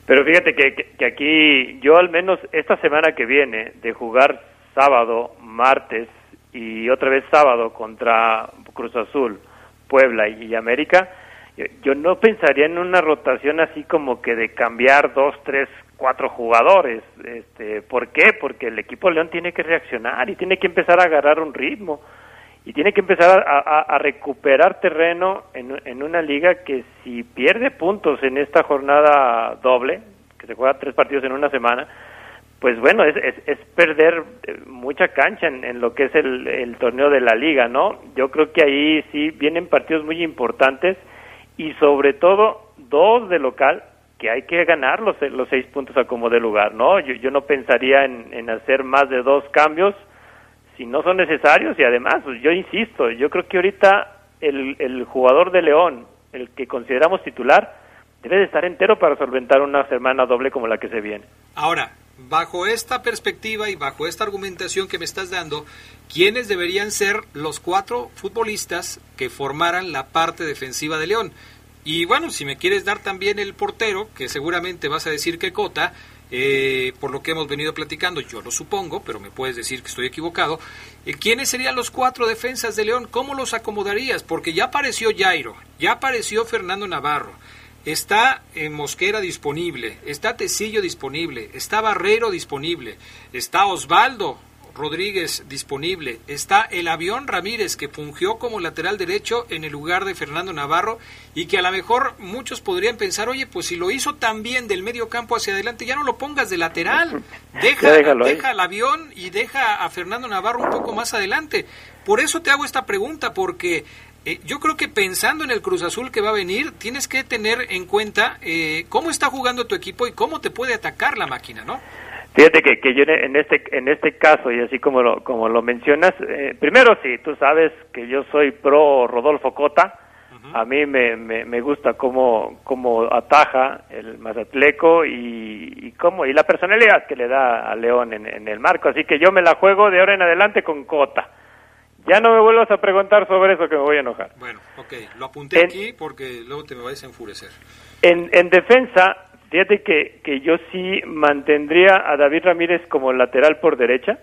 S5: Pero fíjate que, que, aquí yo al menos esta semana que viene de jugar sábado, martes y otra vez sábado contra Cruz Azul, Puebla y América, yo no pensaría en una rotación así como que de cambiar dos, tres cuatro jugadores. Este, ¿Por qué? Porque el equipo León tiene que reaccionar y tiene que empezar a agarrar un ritmo y tiene que empezar a, recuperar terreno en, en, una liga que si pierde puntos en esta jornada doble, que se juega tres partidos en una semana, pues bueno, es, es, perder eh, mucha cancha en, en, lo que es el, el torneo de la liga, ¿no? Yo creo que ahí sí vienen partidos muy importantes y sobre todo dos de local que hay que ganar los, los seis puntos a como de lugar, ¿no? Yo, yo no pensaría en, en, hacer más de dos cambios si no son necesarios y además, pues yo insisto, yo creo que ahorita el, el jugador de León, el que consideramos titular, debe de estar entero para solventar una semana doble como la que se viene.
S1: Ahora, bajo esta perspectiva y bajo esta argumentación que me estás dando, ¿quiénes deberían ser los cuatro futbolistas que formaran la parte defensiva de León? Y bueno, si me quieres dar también el portero, que seguramente vas a decir que Cota, eh, por lo que hemos venido platicando, yo lo supongo, pero me puedes decir que estoy equivocado. Eh, ¿Quiénes serían los cuatro defensas de León? ¿Cómo los acomodarías? Porque ya apareció Jairo, ya apareció Fernando Navarro, está eh, Mosquera disponible, está Tecillo disponible, está Barrero disponible, está Osvaldo, Rodríguez disponible, está el avión Ramírez que fungió como lateral derecho en el lugar de Fernando Navarro y que a lo mejor muchos podrían pensar, oye, pues si lo hizo tan bien del medio campo hacia adelante, ya no lo pongas de lateral, deja, deja el avión y deja a Fernando Navarro un poco más adelante. Por eso te hago esta pregunta, porque eh, yo creo que pensando en el Cruz Azul que va a venir, tienes que tener en cuenta eh, cómo está jugando tu equipo y cómo te puede atacar la máquina, ¿no?
S5: Fíjate que, que yo en este en este caso y así como lo, como lo mencionas, eh, primero sí, tú sabes que yo soy pro Rodolfo Cota, a mí me, me, gusta cómo, cómo ataja el Mazatleco y, y cómo y la personalidad que le da a León en, en el marco, así que yo me la juego de ahora en adelante con Cota. Ya no me vuelvas a preguntar sobre eso que me voy a enojar.
S1: Bueno, ok, lo apunté aquí porque luego te me vais a enfurecer.
S5: En, en defensa, fíjate que, que yo sí mantendría a David Ramírez como lateral por derecha.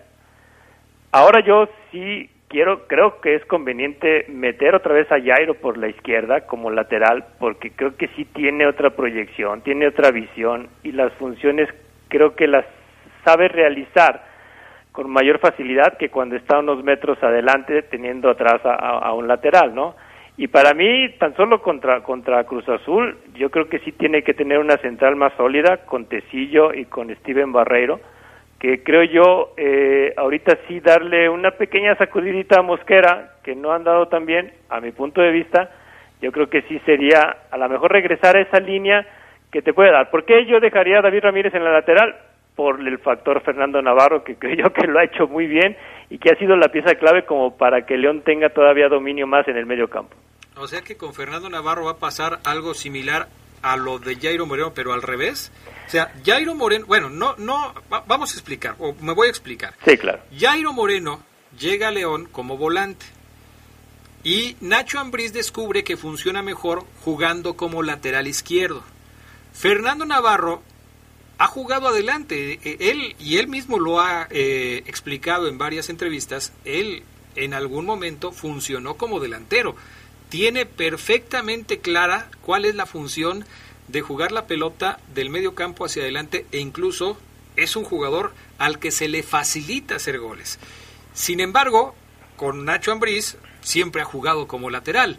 S5: Ahora yo sí quiero, creo que es conveniente meter otra vez a Jairo por la izquierda como lateral, porque creo que sí tiene otra proyección, tiene otra visión y las funciones creo que las sabe realizar con mayor facilidad que cuando está unos metros adelante teniendo atrás a, un lateral, ¿no? Y para mí, tan solo contra, contra Cruz Azul, yo creo que sí tiene que tener una central más sólida con Tecillo y con Steven Barreiro, que creo yo eh, ahorita sí darle una pequeña sacudidita a Mosquera, que no han dado tan bien, a mi punto de vista, yo creo que sí sería a lo mejor regresar a esa línea que te puede dar. ¿Por qué yo dejaría a David Ramírez en la lateral? por el factor Fernando Navarro, que creo que lo ha hecho muy bien y que ha sido la pieza clave como para que León tenga todavía dominio más en el medio campo.
S1: O sea que con Fernando Navarro va a pasar algo similar a lo de Jairo Moreno, pero al revés. O sea, Jairo Moreno, bueno, no, no, vamos a explicar, o me voy a explicar.
S5: Sí, claro.
S1: Jairo Moreno llega a León como volante. Y Nacho Ambriz descubre que funciona mejor jugando como lateral izquierdo. Fernando Navarro ha jugado adelante. E, él, y él mismo lo ha eh, explicado en varias entrevistas, él en algún momento funcionó como delantero. Tiene perfectamente clara cuál es la función de jugar la pelota del medio campo hacia adelante e incluso es un jugador al que se le facilita hacer goles. Sin embargo, con Nacho Ambriz siempre ha jugado como lateral.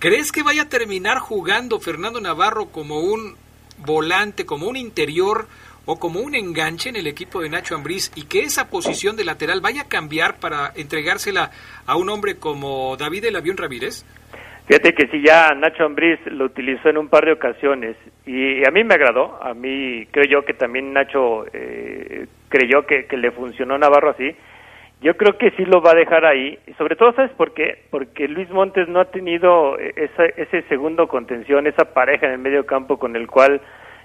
S1: ¿Crees que vaya a terminar jugando Fernando Navarro como un volante, como un interior o como un enganche en el equipo de Nacho Ambriz y que esa posición de lateral vaya a cambiar para entregársela a un hombre como David El Avión Ramírez?
S5: Fíjate que si ya Nacho Ambriz lo utilizó en un par de ocasiones y a mí me agradó, a mí creo yo que también Nacho eh, creyó que, le funcionó Navarro así, yo creo que sí lo va a dejar ahí, sobre todo, ¿sabes por qué? Porque Luis Montes no ha tenido esa, ese segundo contención, esa pareja en el medio campo con el cual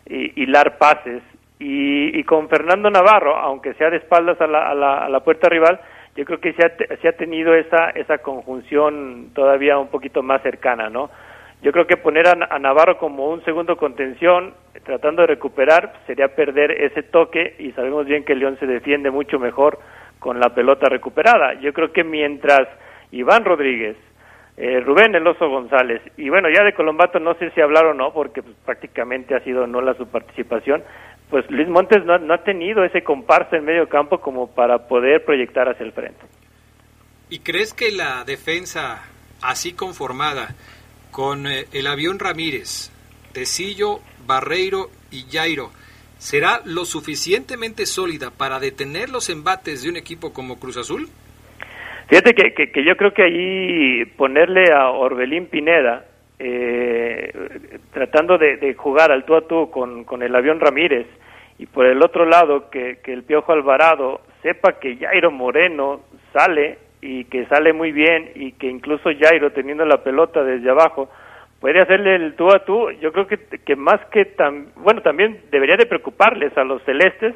S5: hilar pases. Y, con Fernando Navarro, aunque sea de espaldas a la, a la, puerta rival, yo creo que se ha, se ha tenido esa, esa conjunción todavía un poquito más cercana, ¿no? Yo creo que poner a, a, Navarro como un segundo contención, tratando de recuperar, sería perder ese toque y sabemos bien que León se defiende mucho mejor con la pelota recuperada. Yo creo que mientras Iván Rodríguez, eh, Rubén El Oso González, y bueno, ya de Colombato no sé si hablar o no, porque pues, prácticamente ha sido nula su participación, pues Luis Montes no, no ha tenido ese comparsa en medio campo como para poder proyectar hacia el frente.
S1: ¿Y crees que la defensa así conformada, con eh, el avión Ramírez, Tecillo, Barreiro y Jairo, será lo suficientemente sólida para detener los embates de un equipo como Cruz Azul?
S5: Fíjate que, que, yo creo que ahí ponerle a Orbelín Pineda, eh, tratando de, jugar al tú a tú con, con el avión Ramírez, y por el otro lado que, que el Piojo Alvarado sepa que Jairo Moreno sale y que sale muy bien y que incluso Jairo teniendo la pelota desde abajo puede hacerle el tú a tú. Yo creo que, que más que tan, bueno, también debería de preocuparles a los celestes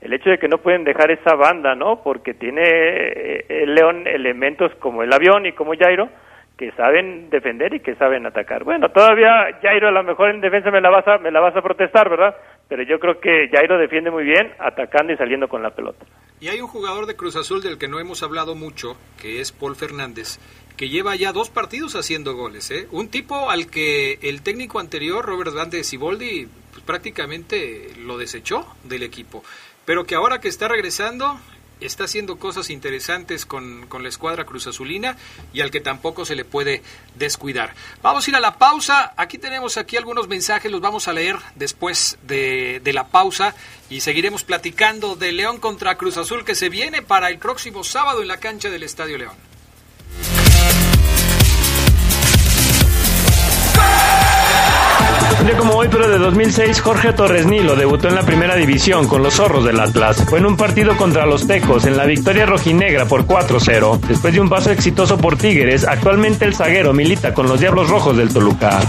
S5: el hecho de que no pueden dejar esa banda, ¿no? Porque tiene eh, el León elementos como el avión y como Jairo que saben defender y que saben atacar. Bueno, todavía Jairo a lo mejor en defensa me la vas a me la vas a protestar, ¿verdad? Pero yo creo que Jairo defiende muy bien atacando y saliendo con la pelota.
S1: Y hay un jugador de Cruz Azul del que no hemos hablado mucho, que es Paul Fernández, que lleva ya dos partidos haciendo goles. ¿eh? Un tipo al que el técnico anterior, Robert Van Siboldi, pues, prácticamente lo desechó del equipo. Pero que ahora que está regresando, está haciendo cosas interesantes con, con, la escuadra Cruz Azulina y al que tampoco se le puede descuidar. Vamos a ir a la pausa. Aquí tenemos aquí algunos mensajes, los vamos a leer después de, de la pausa y seguiremos platicando de León contra Cruz Azul que se viene para el próximo sábado en la cancha del Estadio León.
S4: Un día como hoy, pero de 2006, Jorge Torres Nilo debutó en la primera división con los zorros del Atlas. Fue en un partido contra los Tecos, en la victoria rojinegra por 4-0. Después de un paso exitoso por Tigres, actualmente el zaguero milita con los Diablos Rojos del Toluca.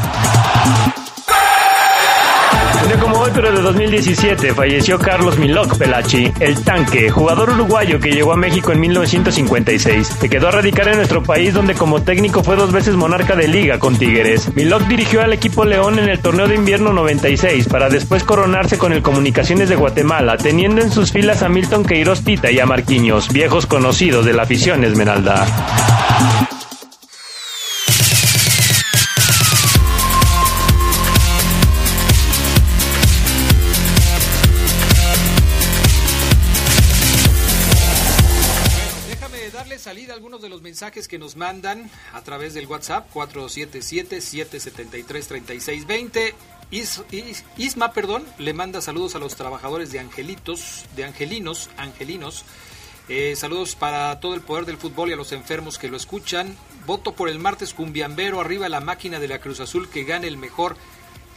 S4: Un día como hoy, pero de 2017, falleció Carlos Milok Pelachi, el tanque, jugador uruguayo que llegó a México en 1956. Se quedó a radicar en nuestro país donde como técnico fue dos veces monarca de liga con Tigres. Milok dirigió al equipo León en el torneo de invierno 96 para después coronarse con el Comunicaciones de Guatemala, teniendo en sus filas a Milton Queiroz Tita y a Marquinhos, viejos conocidos de la afición esmeralda.
S1: Mensajes que nos mandan a través del WhatsApp 477-773-3620. Is, Isma, perdón, le manda saludos a los trabajadores de Angelitos, de Angelinos, Angelinos. Eh, saludos para todo el poder del fútbol y a los enfermos que lo escuchan. Voto por el martes cumbiambero, arriba la máquina de la Cruz Azul que gane el mejor.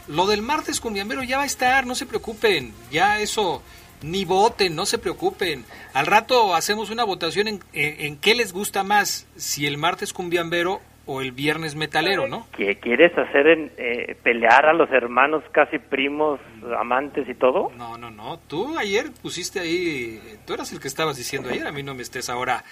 S1: Lo del martes cumbiambero ya va a estar, no se preocupen. Ya eso ni voten, no se preocupen. Al rato hacemos una votación en, en, qué les gusta más, si el martes cumbiambero o el viernes metalero, ¿no?
S5: ¿Qué quieres hacer en eh, pelear a los hermanos casi primos, amantes y todo?
S1: No, no, no. Tú ayer pusiste ahí, tú eras el que estabas diciendo ayer, a mí no me estés ahora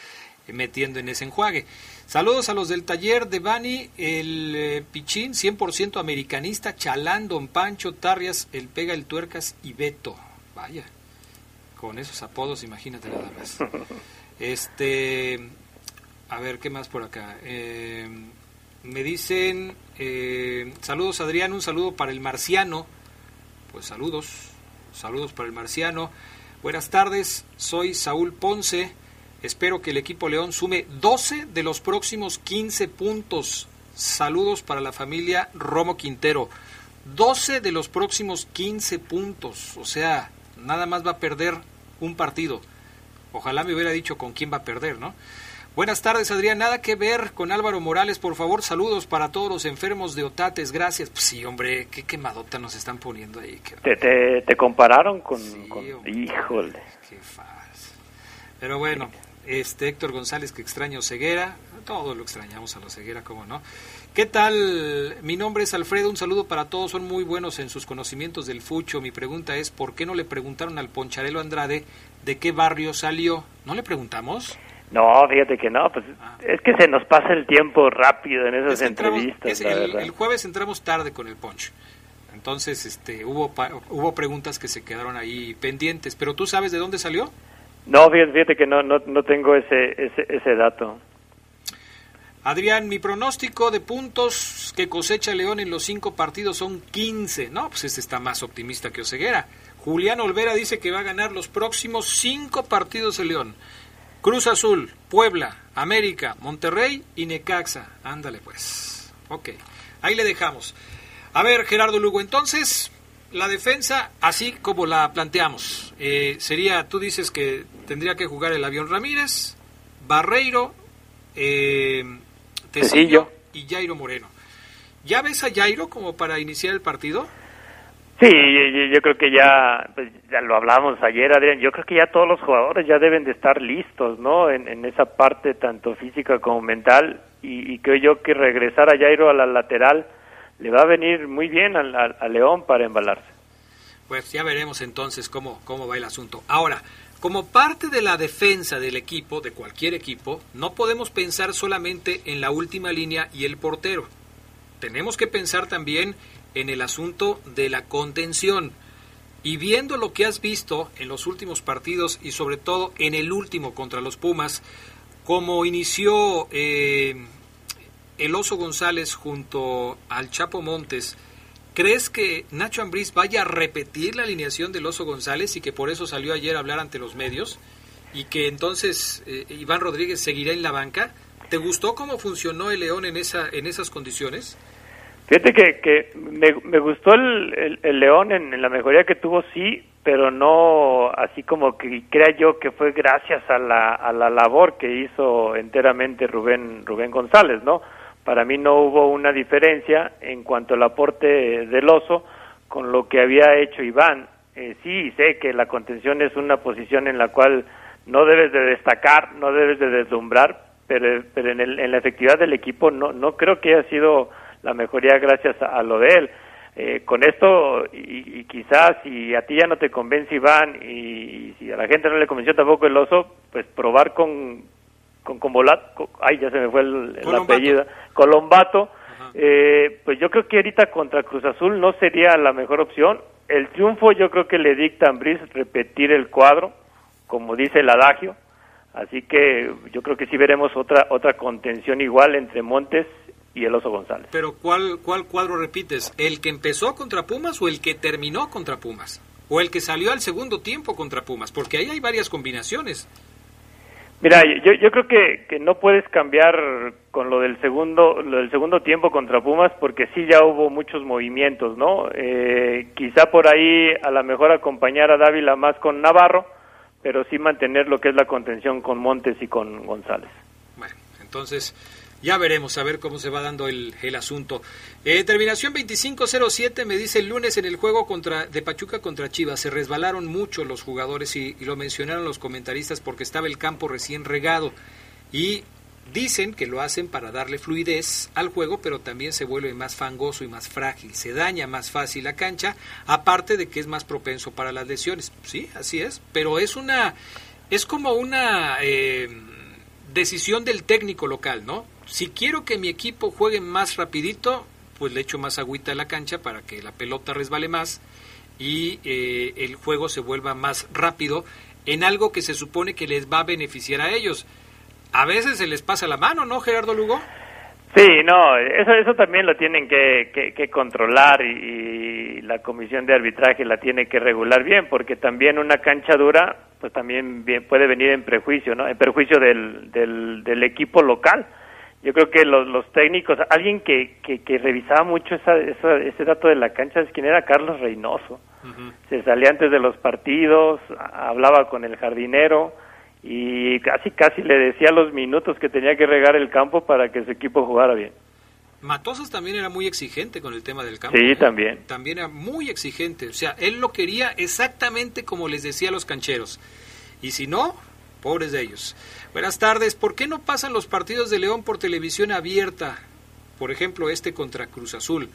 S1: metiendo en ese enjuague. Saludos a los del taller de Bani, el eh, Pichín, 100% americanista, Chalán, Don Pancho, Tarrias, el Pega, el Tuercas y Beto. Vaya con esos apodos, imagínate nada más. Este, a ver, ¿qué más por acá? Eh, me dicen, eh, saludos Adrián, un saludo para el marciano. Pues saludos, saludos para el marciano. Buenas tardes, soy Saúl Ponce. Espero que el equipo León sume 12 de los próximos 15 puntos. Saludos para la familia Romo Quintero. 12 de los próximos 15 puntos. O sea, nada más va a perder un partido. Ojalá me hubiera dicho con quién va a perder, ¿no? Buenas tardes, Adrián. Nada que ver con Álvaro Morales. Por favor, saludos para todos los enfermos de Otates. Gracias. Pues sí, hombre, qué quemadota nos están poniendo ahí.
S5: ¿Te, te, compararon con...? Híjole. Qué
S1: fácil. Pero bueno, este Héctor González, que extraño ceguera. Todos lo extrañamos a la ceguera, ¿cómo no? ¿Qué tal? Mi nombre es Alfredo, un saludo para todos, son muy buenos en sus conocimientos del fucho. Mi pregunta es, ¿por qué no le preguntaron al Poncharelo Andrade de qué barrio salió? ¿No le preguntamos?
S5: No, fíjate que no, pues ah. es que se nos pasa el tiempo rápido en esas entrevistas.
S1: el, jueves entramos tarde con el Ponch. Entonces, este, hubo, hubo preguntas que se quedaron ahí pendientes. ¿Pero tú sabes de dónde salió?
S5: No, fíjate, que no, no, no tengo ese, ese, ese dato.
S1: Adrián, mi pronóstico de puntos que cosecha León en los cinco partidos son 15. No, pues este está más optimista que Oseguera. Julián Olvera dice que va a ganar los próximos cinco partidos de León. Cruz Azul, Puebla, América, Monterrey y Necaxa. Ándale pues. Ok, ahí le dejamos. A ver, Gerardo Lugo, entonces, la defensa, así como la planteamos, eh, sería, tú dices que tendría que jugar el avión Ramírez, Barreiro, eh, Tecillo y Jairo Moreno. ¿Ya ves a Jairo como para iniciar el partido?
S5: Sí, yo, creo que ya, pues, ya lo hablamos ayer, Adrián, yo creo que ya todos los jugadores ya deben de estar listos, ¿no? En, esa parte tanto física como mental y, creo yo que regresar a Jairo a la lateral le va a venir muy bien a, León para embalarse.
S1: Pues ya veremos entonces cómo, cómo va el asunto. Ahora, como parte de la defensa del equipo, de cualquier equipo, no podemos pensar solamente en la última línea y el portero. Tenemos que pensar también en el asunto de la contención. Y viendo lo que has visto en los últimos partidos y sobre todo en el último contra los Pumas, como inició eh, el Oso González junto al Chapo Montes, ¿Crees que Nacho Ambriz vaya a repetir la alineación del Oso González y que por eso salió ayer a hablar ante los medios? y que entonces eh, Iván Rodríguez seguirá en la banca. ¿Te gustó cómo funcionó el León en, esa, en esas condiciones?
S5: Fíjate que, me, gustó el, León en, la mejoría que tuvo, sí, pero no así como que crea yo que fue gracias a la, a la labor que hizo enteramente Rubén, Rubén González, ¿no? Para mí no hubo una diferencia en cuanto al aporte del oso con lo que había hecho Iván. Eh, sí, sé que la contención es una posición en la cual no debes de destacar, no debes de deslumbrar, pero, en, el, en la efectividad del equipo no, no creo que haya sido la mejoría gracias a, lo de él. Eh, con esto, y, quizás si a ti ya no te convence Iván y, si a la gente no le convenció tampoco el oso, pues probar con, con, con ay, ya se me fue el, apellido, Colombato, eh, pues yo creo que ahorita contra Cruz Azul no sería la mejor opción. El triunfo yo creo que le dicta a Ambris repetir el cuadro, como dice el adagio, así que yo creo que sí veremos otra otra contención igual entre Montes y el Oso González.
S1: Pero ¿cuál, ¿cuál cuadro repites? ¿El que empezó contra Pumas o el que terminó contra Pumas? ¿O el que salió al segundo tiempo contra Pumas? Porque ahí hay varias combinaciones.
S5: Mira, yo, yo creo que, que no puedes cambiar con lo del segundo lo del segundo tiempo contra Pumas porque sí ya hubo muchos movimientos, ¿no? Eh, quizá por ahí a lo mejor acompañar a Dávila más con Navarro, pero sí mantener lo que es la contención con Montes y con González.
S1: Bueno, entonces ya veremos, a ver cómo se va dando el, el asunto. Eh, terminación 25-07 me dice el lunes en el juego contra, de Pachuca contra Chivas. Se resbalaron mucho los jugadores y, lo mencionaron los comentaristas porque estaba el campo recién regado. Y dicen que lo hacen para darle fluidez al juego, pero también se vuelve más fangoso y más frágil. Se daña más fácil la cancha, aparte de que es más propenso para las lesiones. Sí, así es, pero es una. Es como una. Eh, decisión del técnico local, ¿no? Si quiero que mi equipo juegue más rapidito, pues le echo más agüita a la cancha para que la pelota resbale más y eh, el juego se vuelva más rápido en algo que se supone que les va a beneficiar a ellos. A veces se les pasa la mano, ¿no, Gerardo Lugo?
S5: Sí, no, eso, eso también lo tienen que, controlar y, la comisión de arbitraje la tiene que regular bien, porque también una cancha dura, pues también puede venir en prejuicio, ¿no? En perjuicio del, del, del equipo local. Yo creo que los, los técnicos, alguien que, que, revisaba mucho esa, ese dato de la cancha, es quien era Carlos Reynoso. Se salía antes de los partidos, hablaba con el jardinero, y casi casi le decía los minutos que tenía que regar el campo para que su equipo jugara bien.
S1: Matosas también era muy exigente con el tema del campo.
S5: Sí, ¿eh? también.
S1: También era muy exigente. O sea, él lo quería exactamente como les decía a los cancheros. Y si no, pobres de ellos. Buenas tardes. ¿Por qué no pasan los partidos de León por televisión abierta? Por ejemplo, este contra Cruz Azul.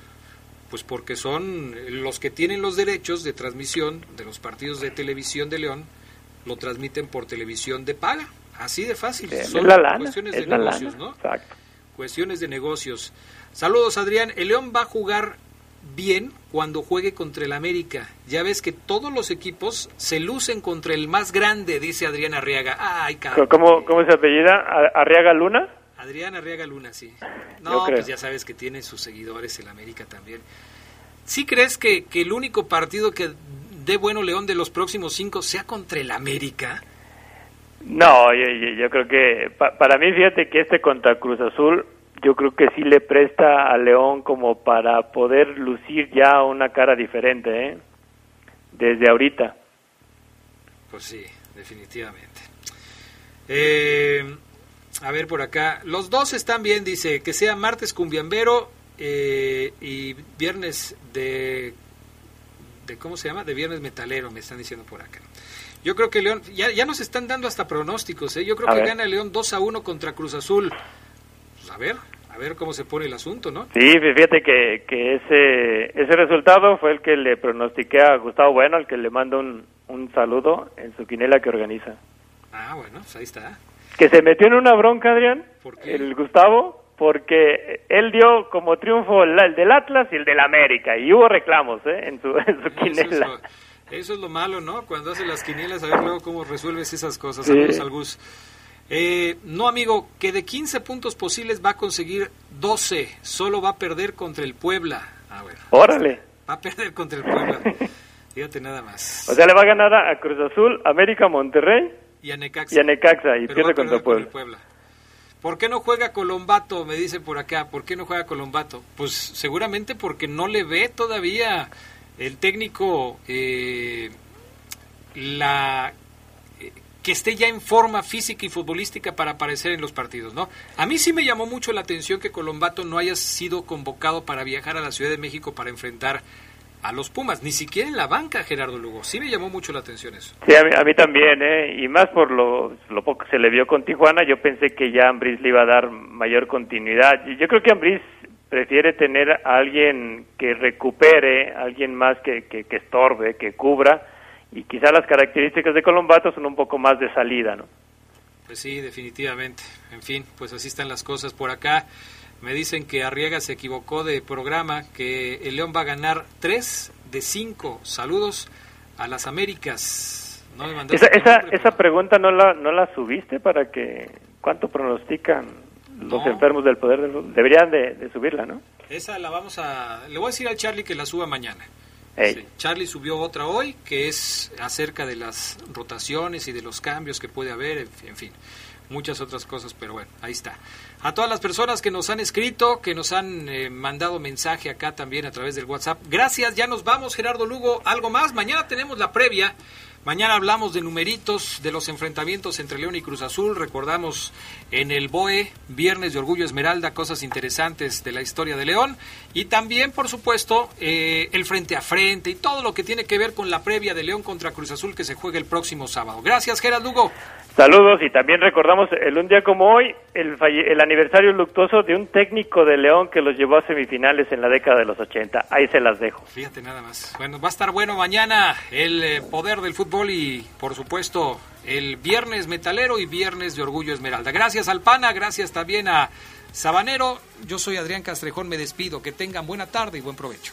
S1: Pues porque son los que tienen los derechos de transmisión de los partidos de televisión de León lo transmiten por televisión de paga. Así de fácil.
S5: Son cuestiones de negocios, ¿no?
S1: Cuestiones de negocios. Saludos, Adrián. El León va a jugar bien cuando juegue contra el América. Ya ves que todos los equipos se lucen contra el más grande, dice Adrián Arriaga. Ay,
S5: ¿Cómo, ¿Cómo se apellida? ¿Arriaga Luna?
S1: Adrián Arriaga Luna, sí. No, pues ya sabes que tiene sus seguidores el América también. ¿Sí crees que, que el único partido que de bueno León de los próximos cinco sea contra el América?
S5: No, yo, creo que para mí, fíjate que este contra Cruz Azul, yo creo que sí le presta a León como para poder lucir ya una cara diferente, ¿eh? Desde ahorita.
S1: Pues sí, definitivamente. Eh, a ver por acá, los dos están bien, dice, que sea martes cumbiambero eh, y viernes de de ¿cómo se llama? De Viernes Metalero, me están diciendo por acá. Yo creo que León, ya, ya nos están dando hasta pronósticos, ¿eh? Yo creo que gana León 2 a 1 contra Cruz Azul. Pues a ver, a ver cómo se pone el asunto, ¿no?
S5: Sí, fíjate que, que ese, ese resultado fue el que le pronostiqué a Gustavo Bueno, al que le mando un, un saludo en su quinela que organiza.
S1: Ah, bueno, pues ahí está.
S5: Que se metió en una bronca, Adrián, el Gustavo, porque él dio como triunfo el, del Atlas y el del América, y hubo reclamos ¿eh? en, su, en su quinela.
S1: Eso es, lo, malo, ¿no? Cuando hace las quinielas, a ver luego cómo resuelves esas cosas. Saludos al Gus. Eh, no, amigo, que de 15 puntos posibles va a conseguir 12, solo va a perder contra el Puebla. A ver.
S5: Órale.
S1: Va a perder contra el Puebla. Fíjate nada más.
S5: O sea, le va a ganar a Cruz Azul, América, Monterrey
S1: y a Necaxa.
S5: Y a Necaxa, y pierde contra
S1: con el
S5: Puebla.
S1: ¿Por qué no juega Colombato? Me dice por acá. ¿Por qué no juega Colombato? Pues seguramente porque no le ve todavía el técnico eh, la que esté ya en forma física y futbolística para aparecer en los partidos, ¿no? A mí sí me llamó mucho la atención que Colombato no haya sido convocado para viajar a la Ciudad de México para enfrentar a los Pumas, ni siquiera en la banca Gerardo Lugo. Sí me llamó mucho la atención eso.
S5: Sí, a mí, a mí también, ¿eh? Y más por lo, lo poco que se le vio con Tijuana, yo pensé que ya Ambris le iba a dar mayor continuidad. Yo creo que Ambris prefiere tener a alguien que recupere, alguien más que, que, que estorbe, que cubra, y quizá las características de Colombato son un poco más de salida, ¿no?
S1: Pues sí, definitivamente. En fin, pues así están las cosas por acá. Me dicen que Arriaga se equivocó de programa, que el León va a ganar 3 de 5. Saludos a las Américas. No me
S5: Esa, esa,
S1: nombre,
S5: esa
S1: pero-
S5: pregunta no la, no la subiste para que, ¿cuánto pronostican los
S1: No.
S5: enfermos del poder del? Deberían de, de subirla, ¿no?
S1: Esa la vamos a... Le voy a decir al Charlie que la suba mañana. Sí, Charlie subió otra hoy, que es acerca de las rotaciones y de los cambios que puede haber, en en fin, muchas otras cosas, pero bueno, ahí está. A todas las personas que nos han escrito, que nos han eh, mandado mensaje acá también a través del WhatsApp, gracias, ya nos vamos, Gerardo Lugo, algo más, mañana tenemos la previa. Mañana hablamos de numeritos de los enfrentamientos entre León y Cruz Azul. Recordamos en el BOE, Viernes de Orgullo Esmeralda, cosas interesantes de la historia de León. Y también, por supuesto, eh, el frente a frente y todo lo que tiene que ver con la previa de León contra Cruz Azul que se juega el próximo sábado. Gracias, Gerard Lugo.
S5: Saludos y también recordamos el un día como hoy el, falle- el aniversario luctuoso de un técnico de León que los llevó a semifinales en la década de los 80. Ahí se las dejo.
S1: Fíjate nada más. Bueno, va a estar bueno mañana el eh, poder del fútbol y, por supuesto, el viernes metalero y viernes de Orgullo Esmeralda. Gracias al PANA, gracias también a Sabanero. Yo soy Adrián Castrejón, me despido. Que tengan buena tarde y buen provecho.